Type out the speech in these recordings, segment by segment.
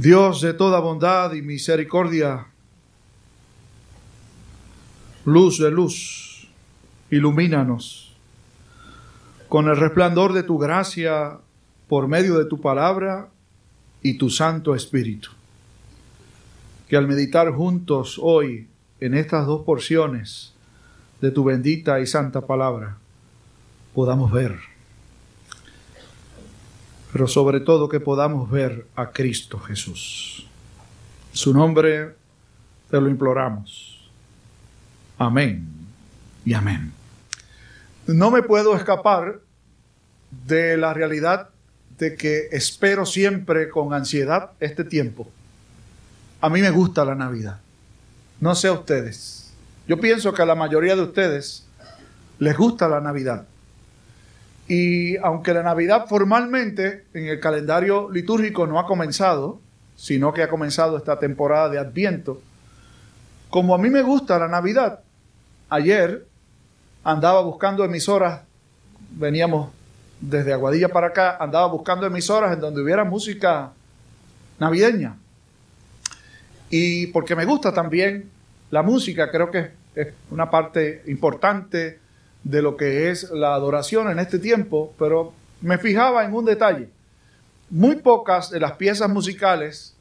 Dios de toda bondad y misericordia, luz de luz, ilumínanos con el resplandor de tu gracia por medio de tu palabra y tu Santo Espíritu. Que al meditar juntos hoy en estas dos porciones de tu bendita y santa palabra, podamos ver, pero sobre todo que podamos ver a Cristo Jesús. Su nombre te lo imploramos. Amén y amén. No me puedo escapar de la realidad de que espero siempre con ansiedad este tiempo. A mí me gusta la Navidad. No sé a ustedes. Yo pienso que a la mayoría de ustedes les gusta la Navidad. Y aunque la Navidad formalmente en el calendario litúrgico no ha comenzado, sino que ha comenzado esta temporada de Adviento, como a mí me gusta la Navidad, ayer andaba buscando emisoras, veníamos desde Aguadilla para acá, andaba buscando emisoras en donde hubiera música navideña. Y porque me gusta también la música, creo que es una parte importante de lo que es la adoración en este tiempo, pero me fijaba en un detalle. Muy pocas de las piezas musicales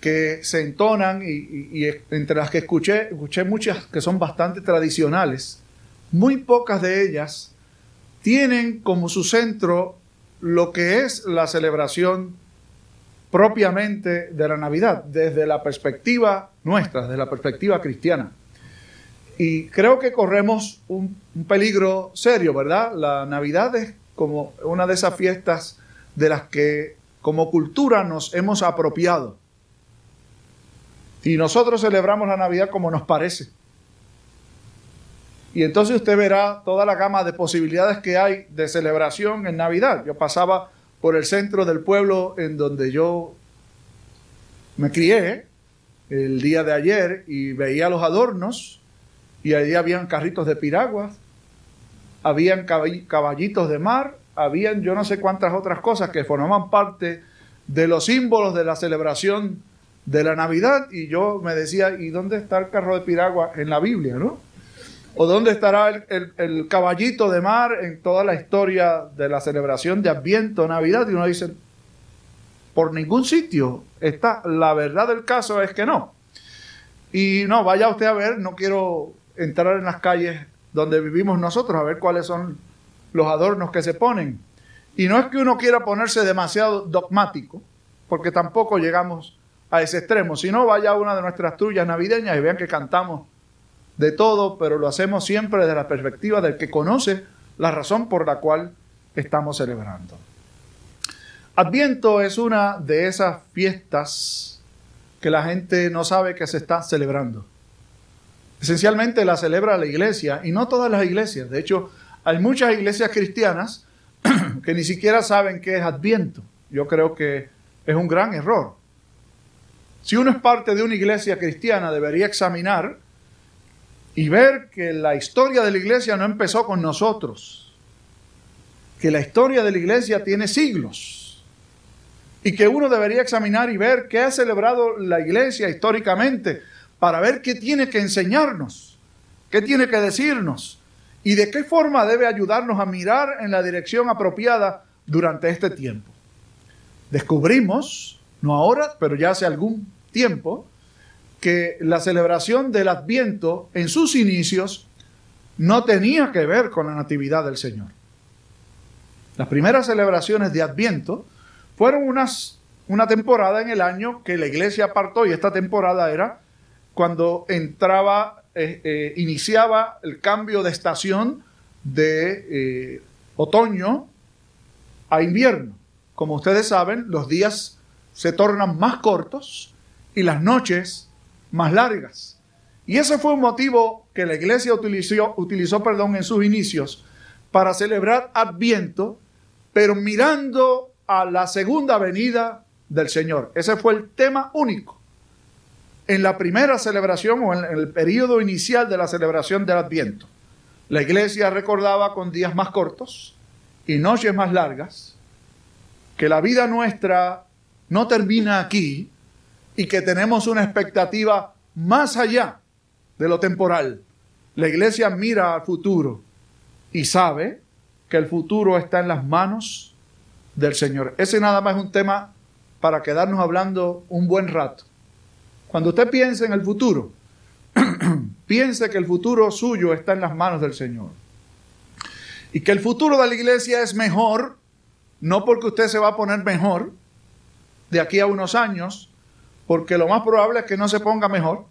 que se entonan y, entre las que escuché, escuché muchas que son bastante tradicionales, muy pocas de ellas tienen como su centro lo que es la celebración propiamente de la Navidad, desde la perspectiva nuestra, desde la perspectiva cristiana. Y creo que corremos un, peligro serio, ¿verdad? La Navidad es como una de esas fiestas de las que como cultura nos hemos apropiado. Y nosotros celebramos la Navidad como nos parece. Y entonces usted verá toda la gama de posibilidades que hay de celebración en Navidad. Yo pasaba por el centro del pueblo en donde yo me crié el día de ayer y veía los adornos y allí habían carritos de piraguas, habían caballitos de mar, habían yo no sé cuántas otras cosas que formaban parte de los símbolos de la celebración de la Navidad y yo me decía, ¿y dónde está el carro de piragua en la Biblia, no? ¿O dónde estará el, caballito de mar en toda la historia de la celebración de Adviento, Navidad? Y uno dice, por ningún sitio está. La verdad del caso es que no. Y no, vaya usted a ver, no quiero entrar en las calles donde vivimos nosotros a ver cuáles son los adornos que se ponen. Y no es que uno quiera ponerse demasiado dogmático, porque tampoco llegamos a ese extremo, sino vaya a una de nuestras trullas navideñas y vean que cantamos de todo, pero lo hacemos siempre desde la perspectiva del que conoce la razón por la cual estamos celebrando. Adviento es una de esas fiestas que la gente no sabe que se está celebrando. Esencialmente la celebra la iglesia y no todas las iglesias. De hecho, hay muchas iglesias cristianas que ni siquiera saben qué es Adviento. Yo creo que es un gran error. Si uno es parte de una iglesia cristiana, debería examinar y ver que la historia de la iglesia no empezó con nosotros, que la historia de la iglesia tiene siglos y que uno debería examinar y ver qué ha celebrado la iglesia históricamente para ver qué tiene que enseñarnos, qué tiene que decirnos y de qué forma debe ayudarnos a mirar en la dirección apropiada durante este tiempo. Descubrimos, no ahora, pero ya hace algún tiempo, que la celebración del Adviento en sus inicios no tenía que ver con la Natividad del Señor. Las primeras celebraciones de Adviento fueron unas, una temporada en el año que la iglesia apartó y esta temporada era cuando entraba, eh, eh, iniciaba el cambio de estación de eh, otoño a invierno. Como ustedes saben, los días se tornan más cortos y las noches más largas. Y ese fue un motivo que la iglesia utilizó, utilizó perdón, en sus inicios para celebrar Adviento, pero mirando a la segunda venida del Señor. Ese fue el tema único. En la primera celebración o en el periodo inicial de la celebración del Adviento, la iglesia recordaba con días más cortos y noches más largas que la vida nuestra no termina aquí, y que tenemos una expectativa más allá de lo temporal. La iglesia mira al futuro y sabe que el futuro está en las manos del Señor. Ese nada más es un tema para quedarnos hablando un buen rato. Cuando usted piense en el futuro, piense que el futuro suyo está en las manos del Señor. Y que el futuro de la iglesia es mejor, no porque usted se va a poner mejor de aquí a unos años, porque lo más probable es que no se ponga mejor,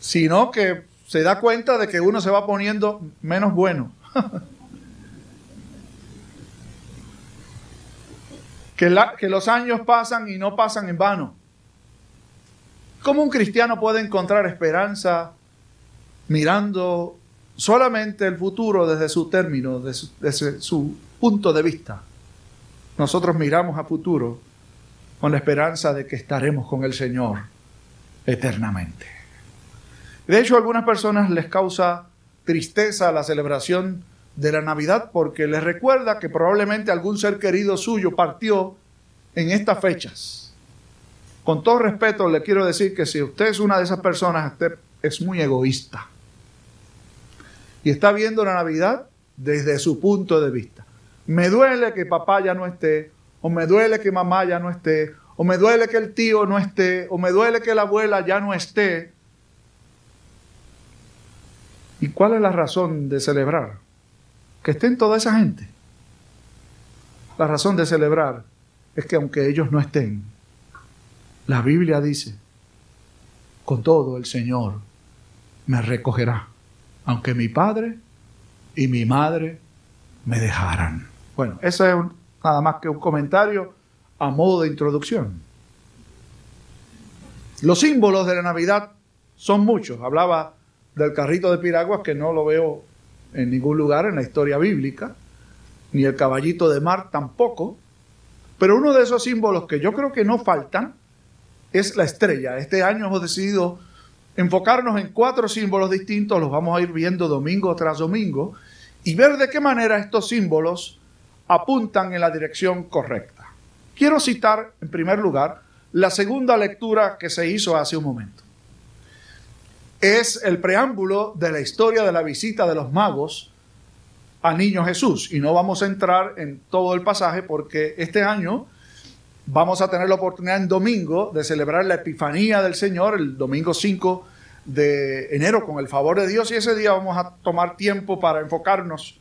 sino que se da cuenta de que uno se va poniendo menos bueno. que, que los años pasan y no pasan en vano. ¿Cómo un cristiano puede encontrar esperanza mirando solamente el futuro desde su término, desde su punto de vista? Nosotros miramos a futuro con la esperanza de que estaremos con el Señor eternamente. De hecho, a algunas personas les causa tristeza la celebración de la Navidad porque les recuerda que probablemente algún ser querido suyo partió en estas fechas. Con todo respeto le quiero decir que si usted es una de esas personas, usted es muy egoísta. Y está viendo la Navidad desde su punto de vista. Me duele que papá ya no esté, o me duele que mamá ya no esté, o me duele que el tío no esté, o me duele que la abuela ya no esté. ¿Y cuál es la razón de celebrar? Que estén toda esa gente. La razón de celebrar es que aunque ellos no estén, la Biblia dice, con todo el Señor me recogerá, aunque mi padre y mi madre me dejaran. Bueno, ese es nada más que un comentario a modo de introducción. Los símbolos de la Navidad son muchos. Hablaba del carrito de piraguas que no lo veo en ningún lugar en la historia bíblica, ni el caballito de mar tampoco. Pero uno de esos símbolos que yo creo que no faltan es la estrella. Este año hemos decidido enfocarnos en cuatro símbolos distintos, los vamos a ir viendo domingo tras domingo, y ver de qué manera estos símbolos apuntan en la dirección correcta. Quiero citar, en primer lugar, la segunda lectura que se hizo hace un momento. Es el preámbulo de la historia de la visita de los magos al niño Jesús. Y no vamos a entrar en todo el pasaje porque este año vamos a tener la oportunidad en domingo de celebrar la Epifanía del Señor, el domingo 5 de enero, con el favor de Dios. Y ese día vamos a tomar tiempo para enfocarnos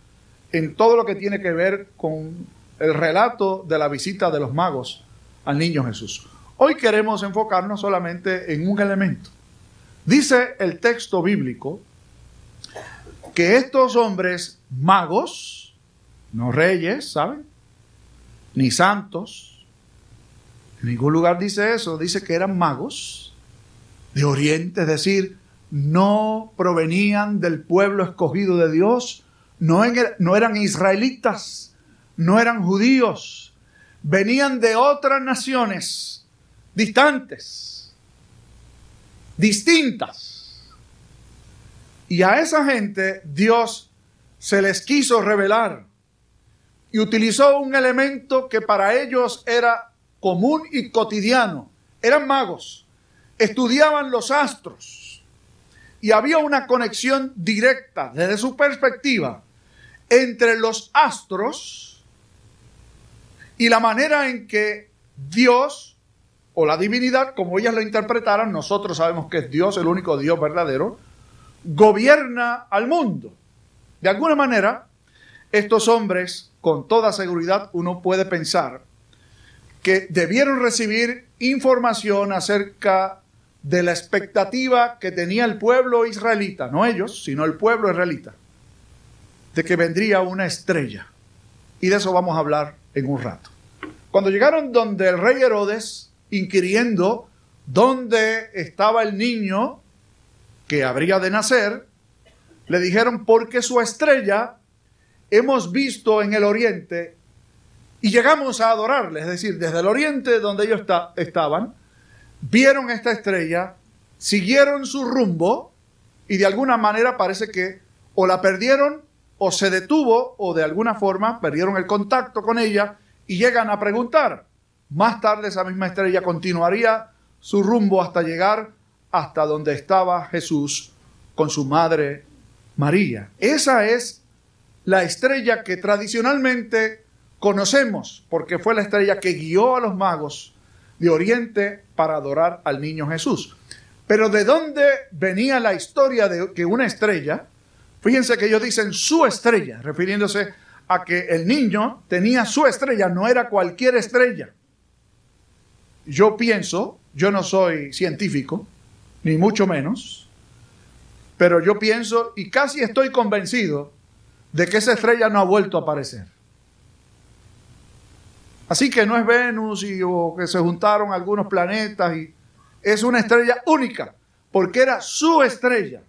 en todo lo que tiene que ver con el relato de la visita de los magos al niño Jesús. Hoy queremos enfocarnos solamente en un elemento. Dice el texto bíblico que estos hombres magos, no reyes, ¿saben? Ni santos, en ningún lugar dice eso, dice que eran magos de Oriente, es decir, no provenían del pueblo escogido de Dios, no, no eran israelitas, no eran judíos, venían de otras naciones distantes, distintas. Y a esa gente Dios se les quiso revelar y utilizó un elemento que para ellos era común y cotidiano. Eran magos, estudiaban los astros y había una conexión directa desde su perspectiva entre los astros y la manera en que Dios o la divinidad, como ellas lo interpretaran, nosotros sabemos que es Dios, el único Dios verdadero, gobierna al mundo. De alguna manera, estos hombres, con toda seguridad, uno puede pensar que debieron recibir información acerca de la expectativa que tenía el pueblo israelita, no ellos, sino el pueblo israelita, de que vendría una estrella. Y de eso vamos a hablar en un rato. Cuando llegaron donde el rey Herodes, inquiriendo dónde estaba el niño que habría de nacer, le dijeron, porque su estrella hemos visto en el oriente y llegamos a adorarle, es decir, desde el oriente donde ellos estaban, vieron esta estrella, siguieron su rumbo y de alguna manera parece que o la perdieron o se detuvo o de alguna forma perdieron el contacto con ella y llegan a preguntar, más tarde esa misma estrella continuaría su rumbo hasta llegar hasta donde estaba Jesús con su madre María. Esa es la estrella que tradicionalmente conocemos, porque fue la estrella que guió a los magos de Oriente para adorar al niño Jesús. Pero ¿de dónde venía la historia de que una estrella, fíjense que ellos dicen su estrella, refiriéndose a que el niño tenía su estrella, no era cualquier estrella. Yo pienso, yo no soy científico, ni mucho menos, pero yo pienso y casi estoy convencido de que esa estrella no ha vuelto a aparecer. Así que no es Venus y o que se juntaron algunos planetas y es una estrella única, porque era su estrella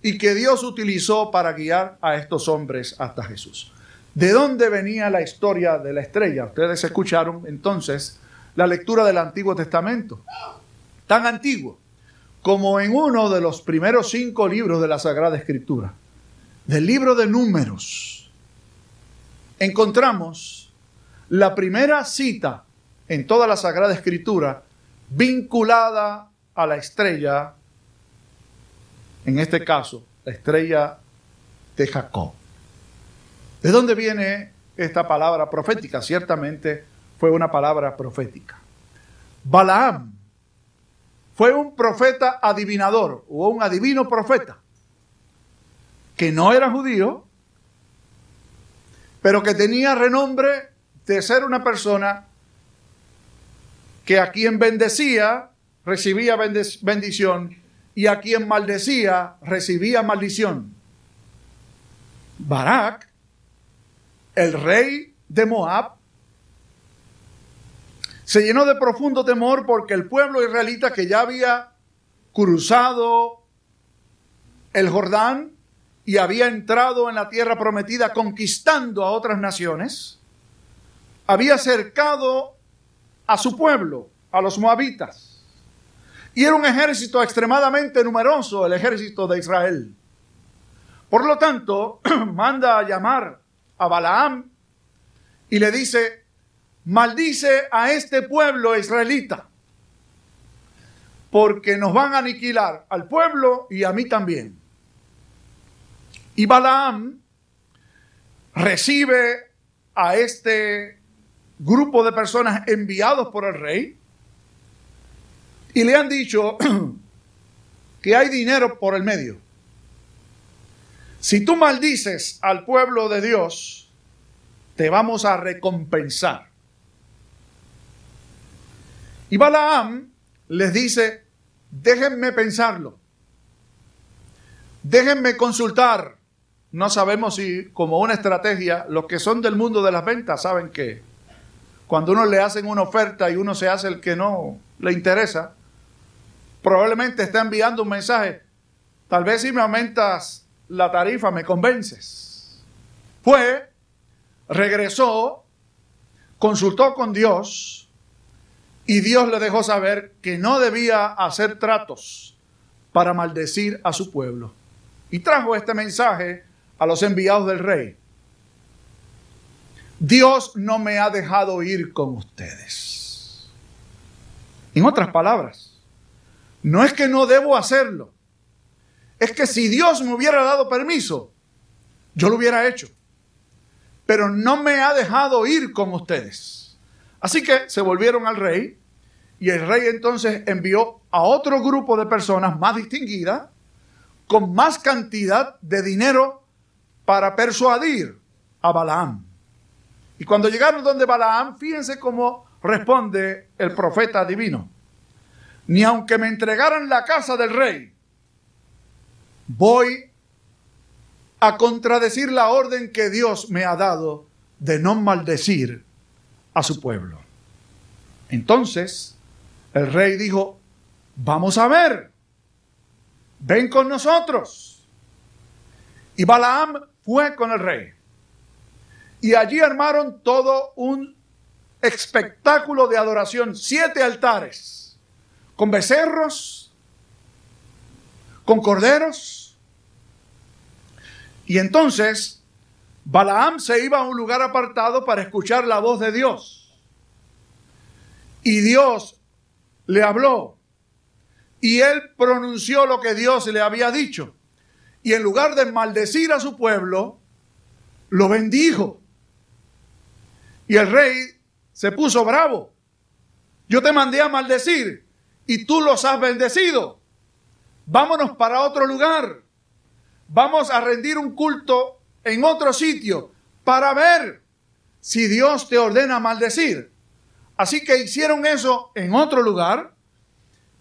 y que Dios utilizó para guiar a estos hombres hasta Jesús. ¿De dónde venía la historia de la estrella? Ustedes escucharon entonces la lectura del Antiguo Testamento, tan antiguo como en uno de los primeros cinco libros de la Sagrada Escritura, del libro de números, encontramos la primera cita en toda la Sagrada Escritura vinculada a la estrella, en este caso, la estrella de Jacob. ¿De dónde viene esta palabra profética? Ciertamente fue una palabra profética. Balaam fue un profeta adivinador o un adivino profeta que no era judío, pero que tenía renombre de ser una persona que a quien bendecía recibía bendición y a quien maldecía recibía maldición. Barak, el rey de Moab, se llenó de profundo temor porque el pueblo israelita que ya había cruzado el Jordán y había entrado en la tierra prometida conquistando a otras naciones, había cercado a su pueblo, a los moabitas. Y era un ejército extremadamente numeroso, el ejército de Israel. Por lo tanto, manda a llamar a Balaam y le dice, maldice a este pueblo israelita, porque nos van a aniquilar al pueblo y a mí también. Y Balaam recibe a este grupo de personas enviados por el rey y le han dicho que hay dinero por el medio. Si tú maldices al pueblo de Dios, te vamos a recompensar. Y Balaam les dice, déjenme pensarlo, déjenme consultar. No sabemos si como una estrategia, los que son del mundo de las ventas saben que cuando uno le hacen una oferta y uno se hace el que no le interesa, probablemente está enviando un mensaje. Tal vez si me aumentas la tarifa me convences. Fue, regresó, consultó con Dios y Dios le dejó saber que no debía hacer tratos para maldecir a su pueblo. Y trajo este mensaje a los enviados del rey. Dios no me ha dejado ir con ustedes. En otras palabras, no es que no debo hacerlo, es que si Dios me hubiera dado permiso, yo lo hubiera hecho. Pero no me ha dejado ir con ustedes. Así que se volvieron al rey y el rey entonces envió a otro grupo de personas más distinguidas, con más cantidad de dinero para persuadir a Balaam. Y cuando llegaron donde Balaam, fíjense cómo responde el profeta divino. Ni aunque me entregaran la casa del rey, voy a contradecir la orden que Dios me ha dado de no maldecir a su pueblo. Entonces, el rey dijo, vamos a ver, ven con nosotros. Y Balaam fue con el rey. Y allí armaron todo un espectáculo de adoración, siete altares, con becerros, con corderos. Y entonces Balaam se iba a un lugar apartado para escuchar la voz de Dios. Y Dios le habló. Y él pronunció lo que Dios le había dicho. Y en lugar de maldecir a su pueblo, lo bendijo. Y el rey se puso bravo. Yo te mandé a maldecir y tú los has bendecido. Vámonos para otro lugar. Vamos a rendir un culto en otro sitio para ver si Dios te ordena maldecir. Así que hicieron eso en otro lugar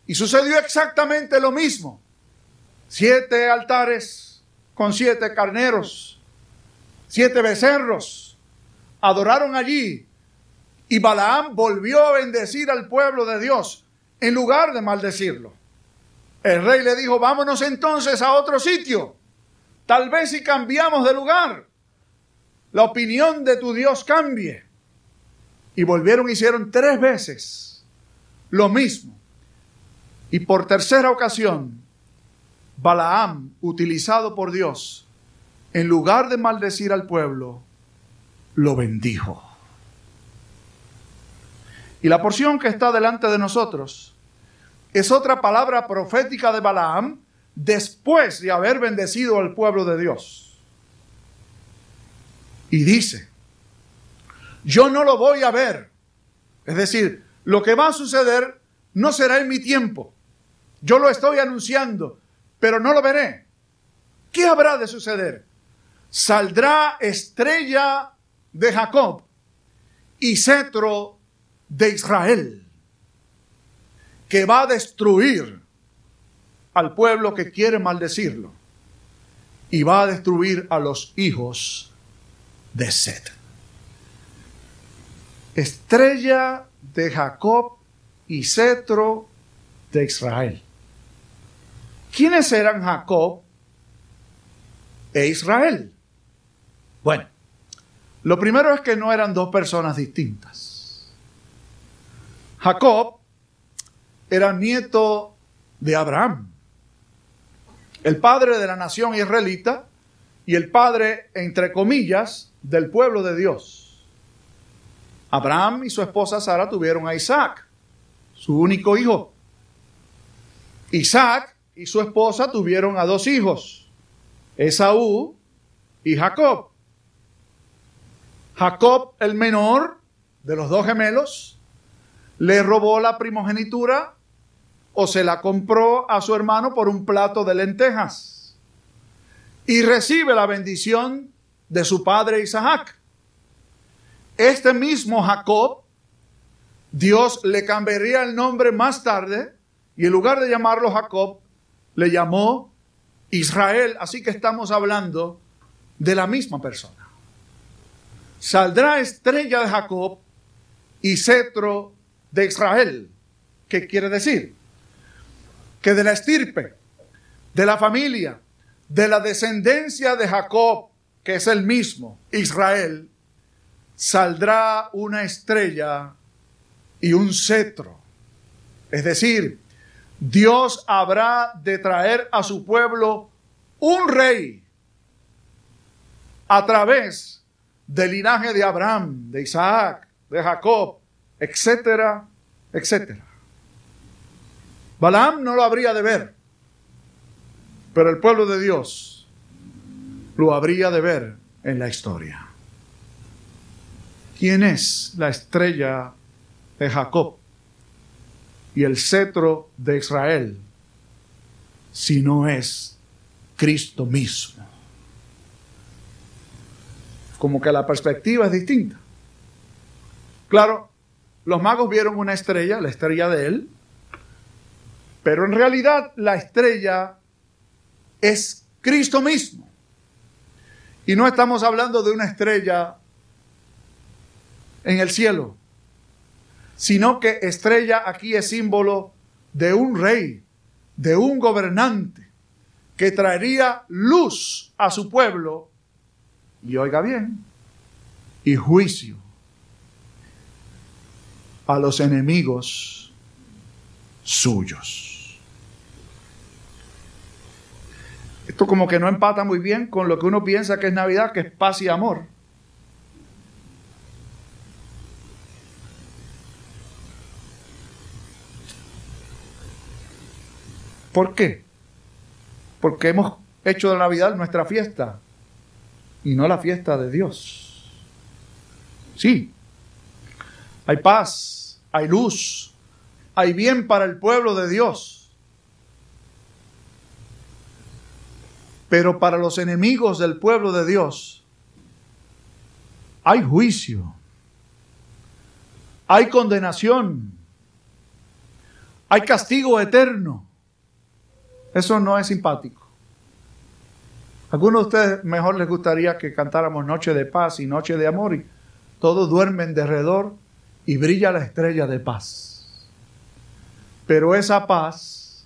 y sucedió exactamente lo mismo. Siete altares con siete carneros, siete becerros, adoraron allí y Balaam volvió a bendecir al pueblo de Dios en lugar de maldecirlo. El rey le dijo, vámonos entonces a otro sitio. Tal vez si cambiamos de lugar, la opinión de tu Dios cambie. Y volvieron, hicieron tres veces lo mismo. Y por tercera ocasión, Balaam, utilizado por Dios, en lugar de maldecir al pueblo, lo bendijo. Y la porción que está delante de nosotros es otra palabra profética de Balaam después de haber bendecido al pueblo de Dios. Y dice, yo no lo voy a ver. Es decir, lo que va a suceder no será en mi tiempo. Yo lo estoy anunciando, pero no lo veré. ¿Qué habrá de suceder? Saldrá estrella de Jacob y cetro de Israel, que va a destruir al pueblo que quiere maldecirlo y va a destruir a los hijos de Set. Estrella de Jacob y cetro de Israel. ¿Quiénes eran Jacob e Israel? Bueno, lo primero es que no eran dos personas distintas. Jacob era nieto de Abraham, el padre de la nación israelita y el padre, entre comillas, del pueblo de Dios. Abraham y su esposa Sara tuvieron a Isaac, su único hijo. Isaac y su esposa tuvieron a dos hijos, Esaú y Jacob. Jacob, el menor de los dos gemelos, le robó la primogenitura o se la compró a su hermano por un plato de lentejas y recibe la bendición de su padre Isaac. Este mismo Jacob, Dios le cambiaría el nombre más tarde y en lugar de llamarlo Jacob, le llamó Israel. Así que estamos hablando de la misma persona. Saldrá estrella de Jacob y cetro de Israel. ¿Qué quiere decir? Que de la estirpe, de la familia, de la descendencia de Jacob, que es el mismo, Israel, saldrá una estrella y un cetro. Es decir, Dios habrá de traer a su pueblo un rey a través del linaje de Abraham, de Isaac, de Jacob, etcétera, etcétera. Balaam no lo habría de ver, pero el pueblo de Dios lo habría de ver en la historia. ¿Quién es la estrella de Jacob y el cetro de Israel si no es Cristo mismo? Como que la perspectiva es distinta. Claro, los magos vieron una estrella, la estrella de él, pero en realidad la estrella es Cristo mismo. Y no estamos hablando de una estrella en el cielo, sino que estrella aquí es símbolo de un rey, de un gobernante que traería luz a su pueblo, y oiga bien, y juicio a los enemigos suyos. Esto como que no empata muy bien con lo que uno piensa que es Navidad, que es paz y amor. ¿Por qué? Porque hemos hecho de Navidad nuestra fiesta y no la fiesta de Dios. Sí, hay paz, hay luz, hay bien para el pueblo de Dios. Pero para los enemigos del pueblo de Dios hay juicio, hay condenación, hay castigo eterno. Eso no es simpático. Algunos de ustedes mejor les gustaría que cantáramos Noche de Paz y Noche de Amor y todos duermen de alrededor y brilla la estrella de paz. Pero esa paz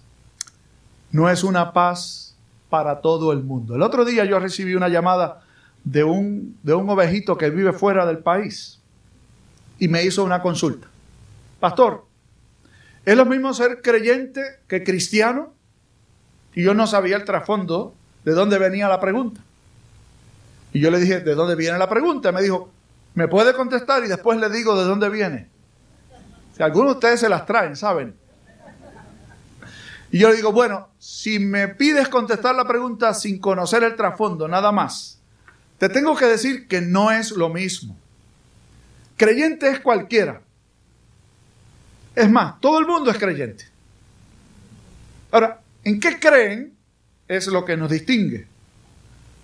no es una paz para todo el mundo. El otro día yo recibí una llamada de un, de un ovejito que vive fuera del país y me hizo una consulta. Pastor, ¿es lo mismo ser creyente que cristiano? Y yo no sabía el trasfondo de dónde venía la pregunta. Y yo le dije, ¿de dónde viene la pregunta? Me dijo, ¿me puede contestar? Y después le digo de dónde viene. Si algunos de ustedes se las traen, ¿saben? Y yo le digo, bueno, si me pides contestar la pregunta sin conocer el trasfondo, nada más, te tengo que decir que no es lo mismo. Creyente es cualquiera. Es más, todo el mundo es creyente. Ahora, ¿en qué creen? Es lo que nos distingue.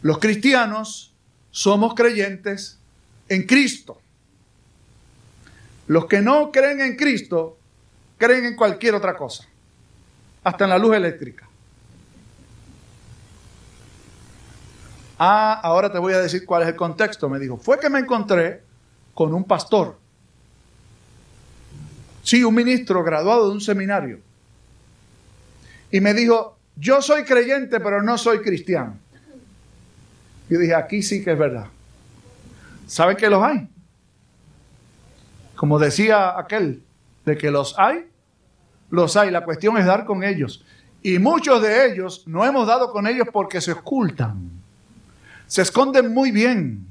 Los cristianos somos creyentes en Cristo. Los que no creen en Cristo creen en cualquier otra cosa hasta en la luz eléctrica. Ah, ahora te voy a decir cuál es el contexto, me dijo. Fue que me encontré con un pastor. Sí, un ministro graduado de un seminario. Y me dijo, yo soy creyente, pero no soy cristiano. Yo dije, aquí sí que es verdad. ¿Saben que los hay? Como decía aquel, de que los hay, los hay. La cuestión es dar con ellos. Y muchos de ellos no hemos dado con ellos porque se ocultan. Se esconden muy bien.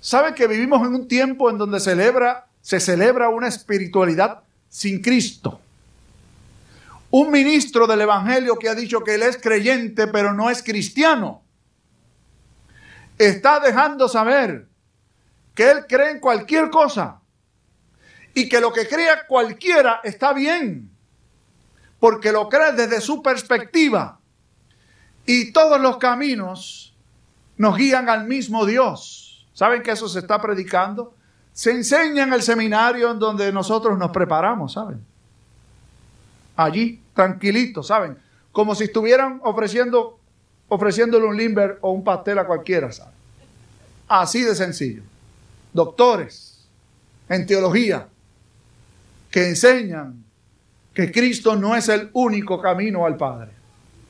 ¿Sabe que vivimos en un tiempo en donde celebra, se celebra una espiritualidad sin Cristo? Un ministro del Evangelio que ha dicho que él es creyente pero no es cristiano. Está dejando saber que él cree en cualquier cosa y que lo que crea cualquiera está bien porque lo cree desde su perspectiva. Y todos los caminos nos guían al mismo Dios. ¿Saben que eso se está predicando? Se enseña en el seminario en donde nosotros nos preparamos, ¿saben? Allí, tranquilitos, ¿saben? Como si estuvieran ofreciendo, ofreciéndole un limber o un pastel a cualquiera, ¿saben? Así de sencillo. Doctores en teología que enseñan que Cristo no es el único camino al Padre.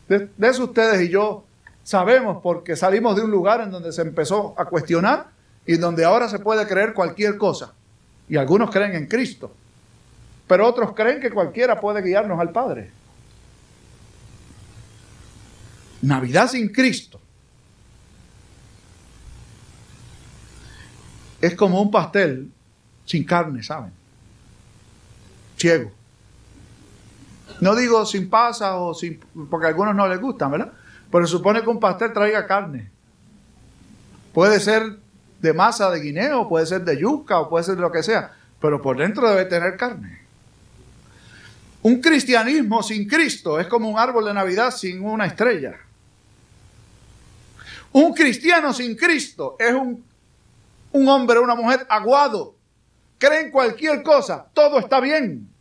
De, eso ustedes y yo sabemos porque salimos de un lugar en donde se empezó a cuestionar y donde ahora se puede creer cualquier cosa. Y algunos creen en Cristo, pero otros creen que cualquiera puede guiarnos al Padre. Navidad sin Cristo es como un pastel sin carne, ¿saben? Ciego. No digo sin pasa o sin, porque a algunos no les gustan, ¿verdad? Pero supone que un pastel traiga carne. Puede ser de masa de guineo, puede ser de yuca o puede ser de lo que sea, pero por dentro debe tener carne. Un cristianismo sin Cristo es como un árbol de Navidad sin una estrella. Un cristiano sin Cristo es un, un hombre o una mujer aguado. Creen cualquier cosa, todo está bien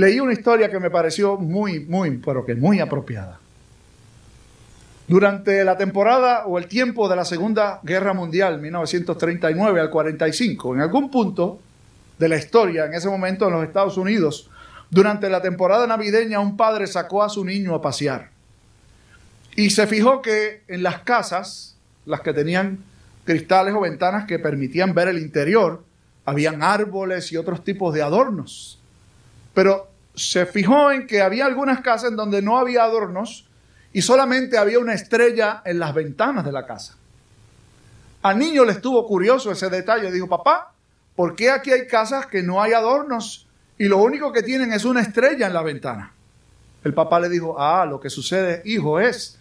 leí una historia que me pareció muy, muy, pero que muy apropiada. Durante la temporada o el tiempo de la Segunda Guerra Mundial, 1939 al 45, en algún punto de la historia, en ese momento en los Estados Unidos, durante la temporada navideña, un padre sacó a su niño a pasear. Y se fijó que en las casas, las que tenían cristales o ventanas que permitían ver el interior, habían árboles y otros tipos de adornos. Pero se fijó en que había algunas casas en donde no había adornos y solamente había una estrella en las ventanas de la casa. Al niño le estuvo curioso ese detalle. Dijo, papá, ¿por qué aquí hay casas que no hay adornos y lo único que tienen es una estrella en la ventana? El papá le dijo, ah, lo que sucede, hijo, es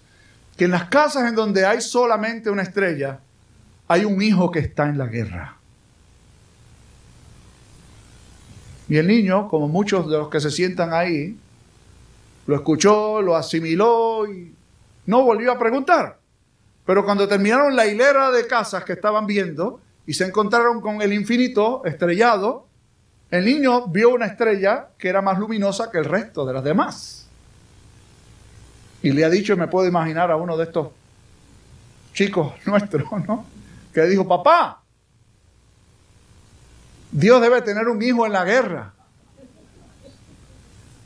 que en las casas en donde hay solamente una estrella, hay un hijo que está en la guerra. Y el niño, como muchos de los que se sientan ahí, lo escuchó, lo asimiló y no volvió a preguntar. Pero cuando terminaron la hilera de casas que estaban viendo y se encontraron con el infinito estrellado, el niño vio una estrella que era más luminosa que el resto de las demás. Y le ha dicho, me puedo imaginar a uno de estos chicos nuestros, ¿no? Que dijo, papá, Dios debe tener un hijo en la guerra.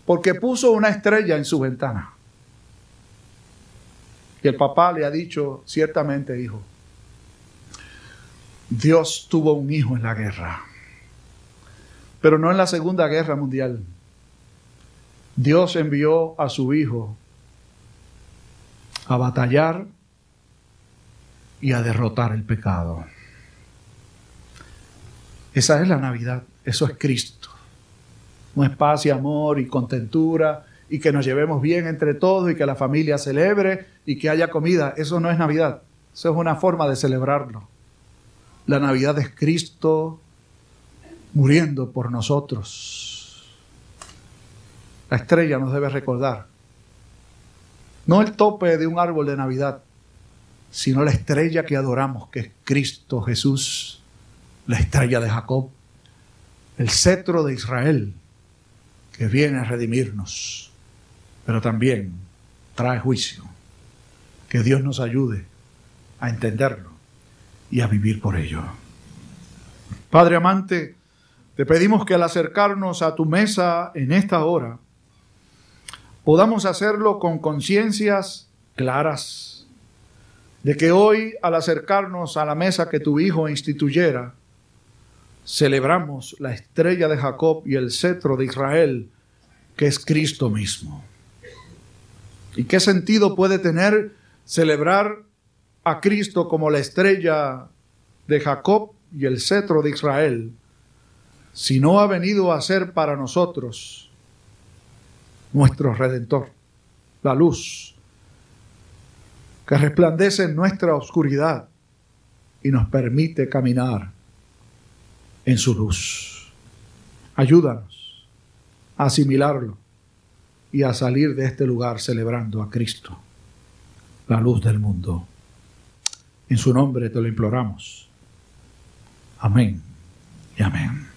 Porque puso una estrella en su ventana. Y el papá le ha dicho, ciertamente, hijo, Dios tuvo un hijo en la guerra. Pero no en la Segunda Guerra Mundial. Dios envió a su hijo a batallar y a derrotar el pecado. Esa es la Navidad, eso es Cristo. No es paz y amor y contentura y que nos llevemos bien entre todos y que la familia celebre y que haya comida. Eso no es Navidad, eso es una forma de celebrarlo. La Navidad es Cristo muriendo por nosotros. La estrella nos debe recordar. No el tope de un árbol de Navidad, sino la estrella que adoramos, que es Cristo Jesús la estrella de Jacob, el cetro de Israel, que viene a redimirnos, pero también trae juicio. Que Dios nos ayude a entenderlo y a vivir por ello. Padre amante, te pedimos que al acercarnos a tu mesa en esta hora, podamos hacerlo con conciencias claras de que hoy al acercarnos a la mesa que tu Hijo instituyera, celebramos la estrella de Jacob y el cetro de Israel, que es Cristo mismo. ¿Y qué sentido puede tener celebrar a Cristo como la estrella de Jacob y el cetro de Israel si no ha venido a ser para nosotros nuestro redentor, la luz que resplandece en nuestra oscuridad y nos permite caminar en su luz. Ayúdanos a asimilarlo y a salir de este lugar celebrando a Cristo, la luz del mundo. En su nombre te lo imploramos. Amén y amén.